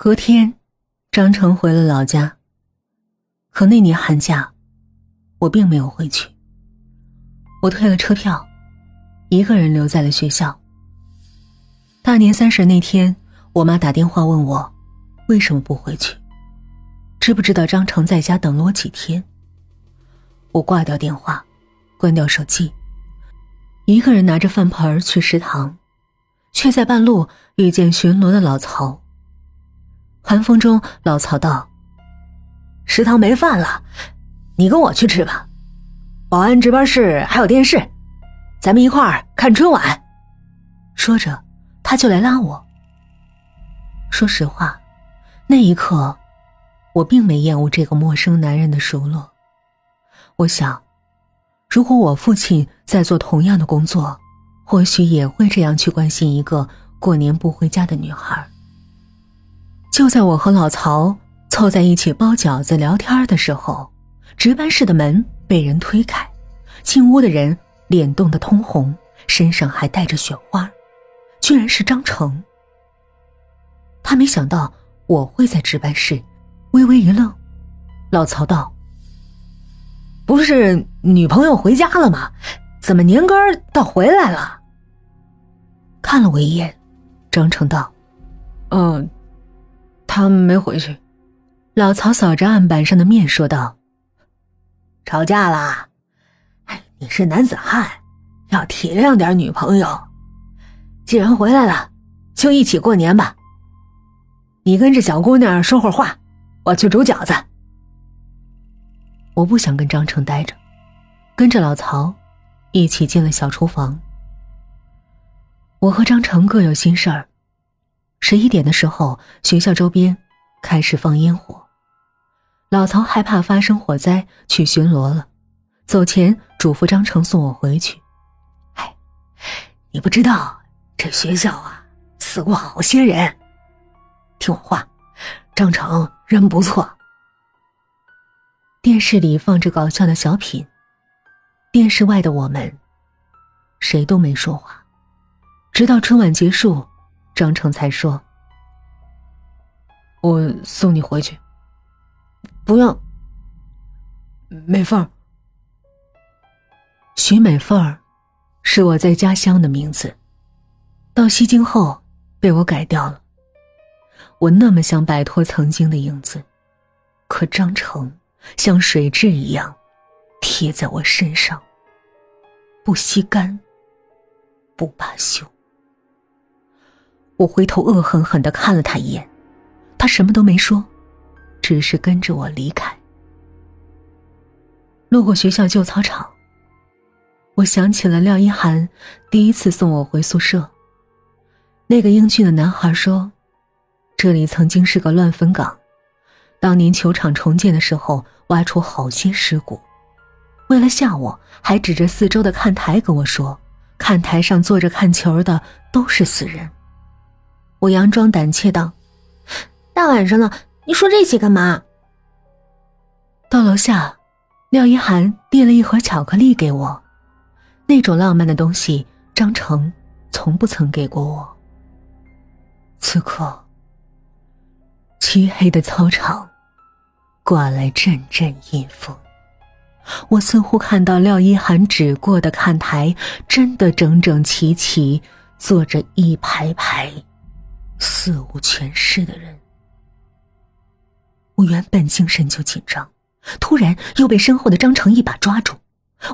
隔天，张成回了老家。可那年寒假，我并没有回去。我退了车票，一个人留在了学校。大年三十那天，我妈打电话问我，为什么不回去？知不知道张成在家等了我几天？我挂掉电话，关掉手机，一个人拿着饭盆去食堂，却在半路遇见巡逻的老曹。寒风中，老曹道：“食堂没饭了，你跟我去吃吧。保安值班室还有电视，咱们一块儿看春晚。”说着，他就来拉我。说实话，那一刻，我并没厌恶这个陌生男人的熟络。我想，如果我父亲在做同样的工作，或许也会这样去关心一个过年不回家的女孩。就在我和老曹凑在一起包饺子聊天的时候，值班室的门被人推开，进屋的人脸冻得通红，身上还带着雪花，居然是张成。他没想到我会在值班室，微微一愣。老曹道：“不是女朋友回家了吗？怎么年根儿倒回来了？”看了我一眼，张成道：“嗯。”他没回去，老曹扫着案板上的面说道：“吵架啦？哎，你是男子汉，要体谅点女朋友。既然回来了，就一起过年吧。你跟这小姑娘说会儿话，我去煮饺子。”我不想跟张成待着，跟着老曹一起进了小厨房。我和张成各有心事儿。十一点的时候，学校周边开始放烟火。老曹害怕发生火灾，去巡逻了。走前嘱咐张成送我回去。哎，你不知道，这学校啊，死过好些人。听我话，张成人不错。电视里放着搞笑的小品，电视外的我们，谁都没说话，直到春晚结束。张成才说：“我送你回去。”不用。美凤儿，徐美凤儿，是我在家乡的名字，到西京后被我改掉了。我那么想摆脱曾经的影子，可张成像水蛭一样贴在我身上，不吸干，不罢休。我回头恶狠狠的看了他一眼，他什么都没说，只是跟着我离开。路过学校旧操场，我想起了廖一涵第一次送我回宿舍。那个英俊的男孩说：“这里曾经是个乱坟岗，当年球场重建的时候挖出好些尸骨。为了吓我，还指着四周的看台跟我说：看台上坐着看球的都是死人。”我佯装胆怯道：“大晚上的，你说这些干嘛？”到楼下，廖一涵递了一盒巧克力给我，那种浪漫的东西，张成从不曾给过我。此刻，漆黑的操场，刮来阵阵阴风，我似乎看到廖一涵指过的看台，真的整整齐齐坐着一排排。四无全尸的人，我原本精神就紧张，突然又被身后的张成一把抓住，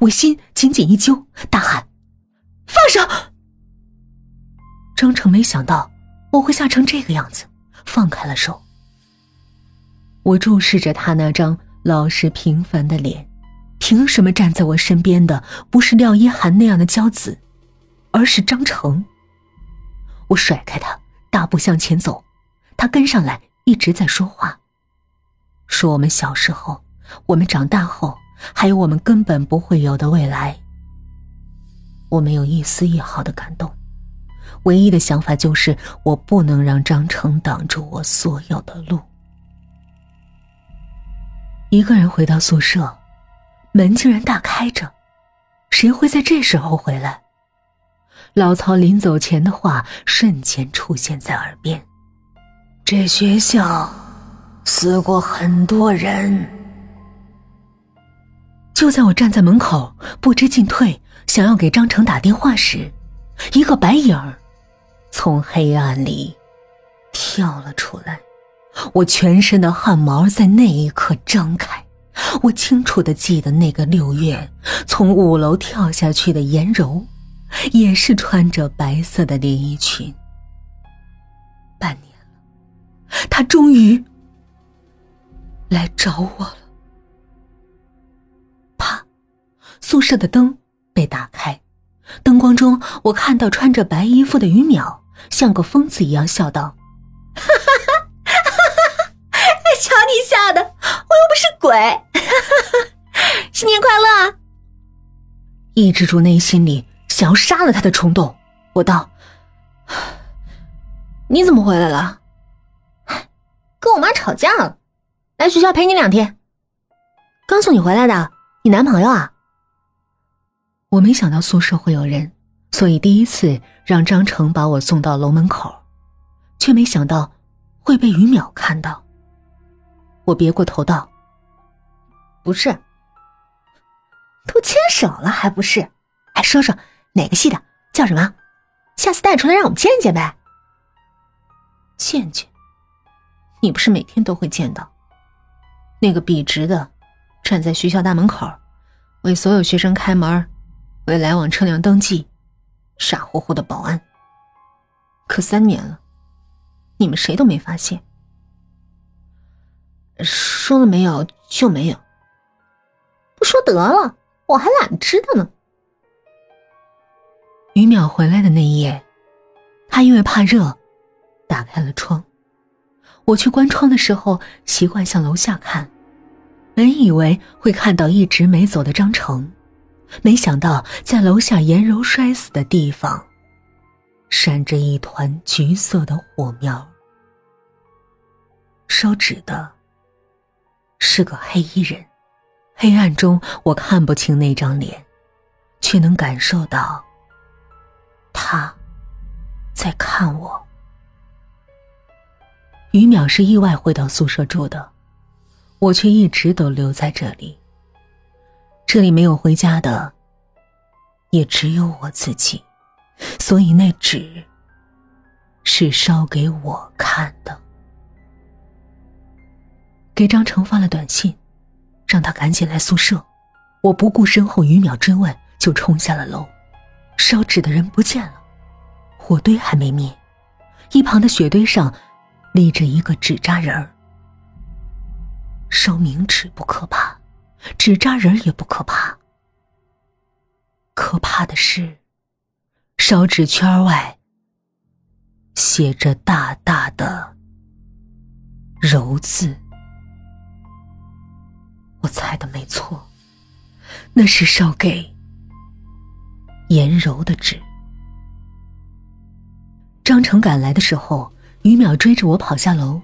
我心紧紧一揪，大喊：“放手！”张成没想到我会吓成这个样子，放开了手。我注视着他那张老实平凡的脸，凭什么站在我身边的不是廖一涵那样的娇子，而是张成？我甩开他。大步向前走，他跟上来，一直在说话，说我们小时候，我们长大后，还有我们根本不会有的未来。我没有一丝一毫的感动，唯一的想法就是我不能让张成挡住我所有的路。一个人回到宿舍，门竟然大开着，谁会在这时候回来？老曹临走前的话瞬间出现在耳边：“这学校死过很多人。就在我站在门口不知进退，想要给张成打电话时，一个白影儿从黑暗里跳了出来。我全身的汗毛在那一刻张开。我清楚的记得那个六月从五楼跳下去的颜柔，也是穿着白色的连衣裙。半年了，他终于来找我了。啪，宿舍的灯被打开，灯光中我看到穿着白衣服的于淼，像个疯子一样笑道：“哈哈哈哈哈！瞧你吓的，我又不是鬼！哈哈，新年快乐！”抑制住内心里想要杀了他的冲动，我道。你怎么回来了？跟我妈吵架了，来学校陪你两天。刚送你回来的，你男朋友啊？我没想到宿舍会有人，所以第一次让张成把我送到楼门口，却没想到会被于淼看到。我别过头道：“不是，都牵手了还不是？哎，说说哪个系的，叫什么？下次带出来让我们见见呗。”见见，你不是每天都会见到那个笔直的站在学校大门口，为所有学生开门，为来往车辆登记，傻乎乎的保安。可三年了，你们谁都没发现。说了没有就没有，不说得了，我还懒得知道呢。于淼回来的那夜，他因为怕热。打开了窗，我去关窗的时候，习惯向楼下看，本以为会看到一直没走的张成，没想到在楼下颜柔摔死的地方，闪着一团橘色的火苗。烧纸的是个黑衣人，黑暗中我看不清那张脸，却能感受到他在看我。于淼是意外回到宿舍住的，我却一直都留在这里。这里没有回家的，也只有我自己，所以那纸是烧给我看的。给张成发了短信，让他赶紧来宿舍。我不顾身后于淼追问，就冲下了楼。烧纸的人不见了，火堆还没灭，一旁的雪堆上。立着一个纸扎人儿，烧冥纸不可怕，纸扎人也不可怕。可怕的是，烧纸圈外写着大大的“柔”字。我猜的没错，那是烧给颜柔的纸。张成赶来的时候。于淼追着我跑下楼，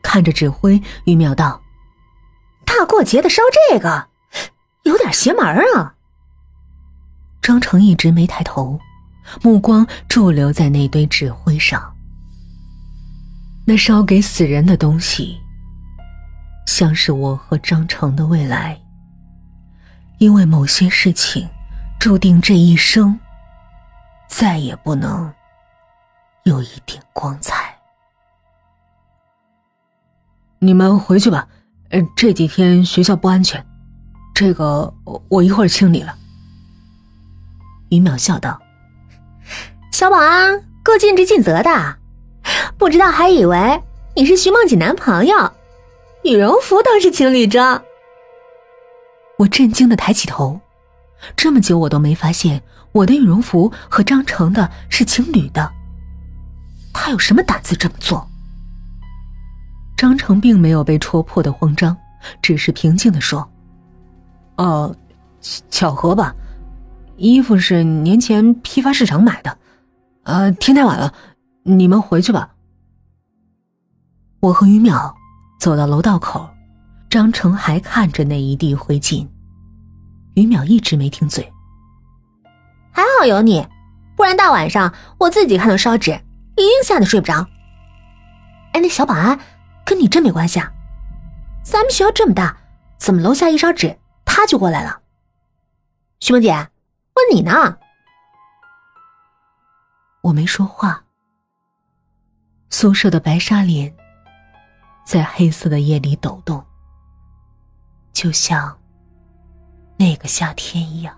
看着指挥，于淼道：“大过节的烧这个，有点邪门啊。”张成一直没抬头，目光驻留在那堆纸灰上。那烧给死人的东西，像是我和张成的未来。因为某些事情，注定这一生再也不能有一点光彩。你们回去吧，呃，这几天学校不安全，这个我一会儿清理了。于淼笑道：“小保安够尽职尽责的，不知道还以为你是徐梦锦男朋友，羽绒服倒是情侣装。”我震惊的抬起头，这么久我都没发现我的羽绒服和张成的是情侣的，他有什么胆子这么做？张成并没有被戳破的慌张，只是平静的说：“哦，巧合吧，衣服是年前批发市场买的。呃，天太晚了，你们回去吧。”我和于淼走到楼道口，张成还看着那一地灰烬，于淼一直没停嘴。还好有你，不然大晚上我自己看到烧纸，一定吓得睡不着。哎，那小保安跟你真没关系啊？咱们学校这么大，怎么楼下一烧纸他就过来了？徐梦姐，问你呢。我没说话。宿舍的白纱帘在黑色的夜里抖动，就像那个夏天一样。